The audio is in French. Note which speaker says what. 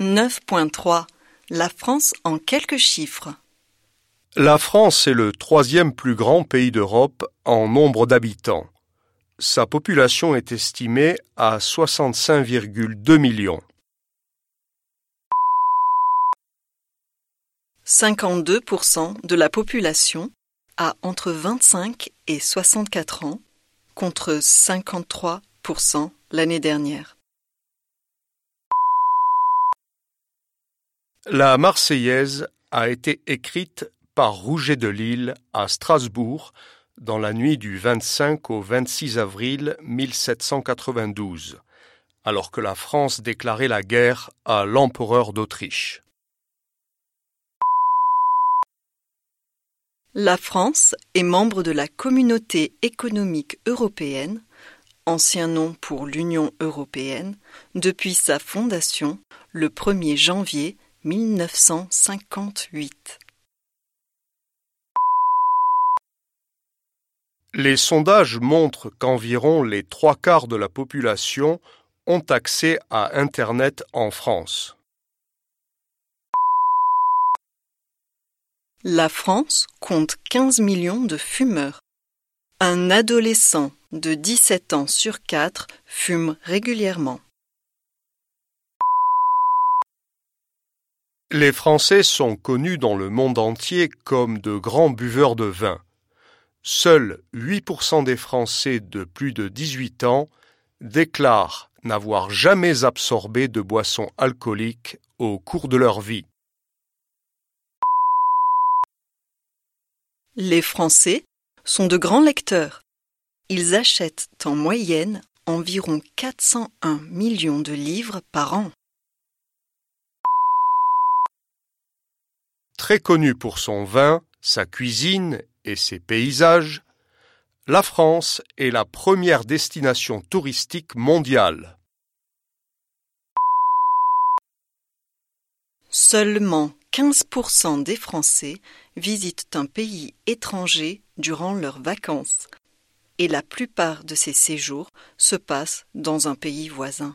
Speaker 1: 9.3 La France en quelques chiffres.
Speaker 2: La France est le troisième plus grand pays d'Europe en nombre d'habitants. Sa population est estimée à 65,2 millions.
Speaker 1: 52% de la population a entre 25 et 64 ans contre 53% l'année dernière.
Speaker 2: La Marseillaise a été écrite par Rouget de Lille à Strasbourg dans la nuit du 25 au 26 avril 1792, alors que la France déclarait la guerre à l'empereur d'Autriche.
Speaker 1: La France est membre de la Communauté économique européenne, ancien nom pour l'Union européenne, depuis sa fondation le 1er janvier 1958.
Speaker 2: Les sondages montrent qu'environ les trois quarts de la population ont accès à Internet en France.
Speaker 1: La France compte 15 millions de fumeurs. Un adolescent de 17 ans sur 4 fume régulièrement.
Speaker 2: Les Français sont connus dans le monde entier comme de grands buveurs de vin. Seuls 8% des Français de plus de 18 ans déclarent n'avoir jamais absorbé de boissons alcooliques au cours de leur vie.
Speaker 1: Les Français sont de grands lecteurs. Ils achètent en moyenne environ 401 millions de livres par an.
Speaker 2: Très connu pour son vin, sa cuisine et ses paysages, la France est la première destination touristique mondiale.
Speaker 1: Seulement 15% des Français visitent un pays étranger durant leurs vacances et la plupart de ces séjours se passent dans un pays voisin.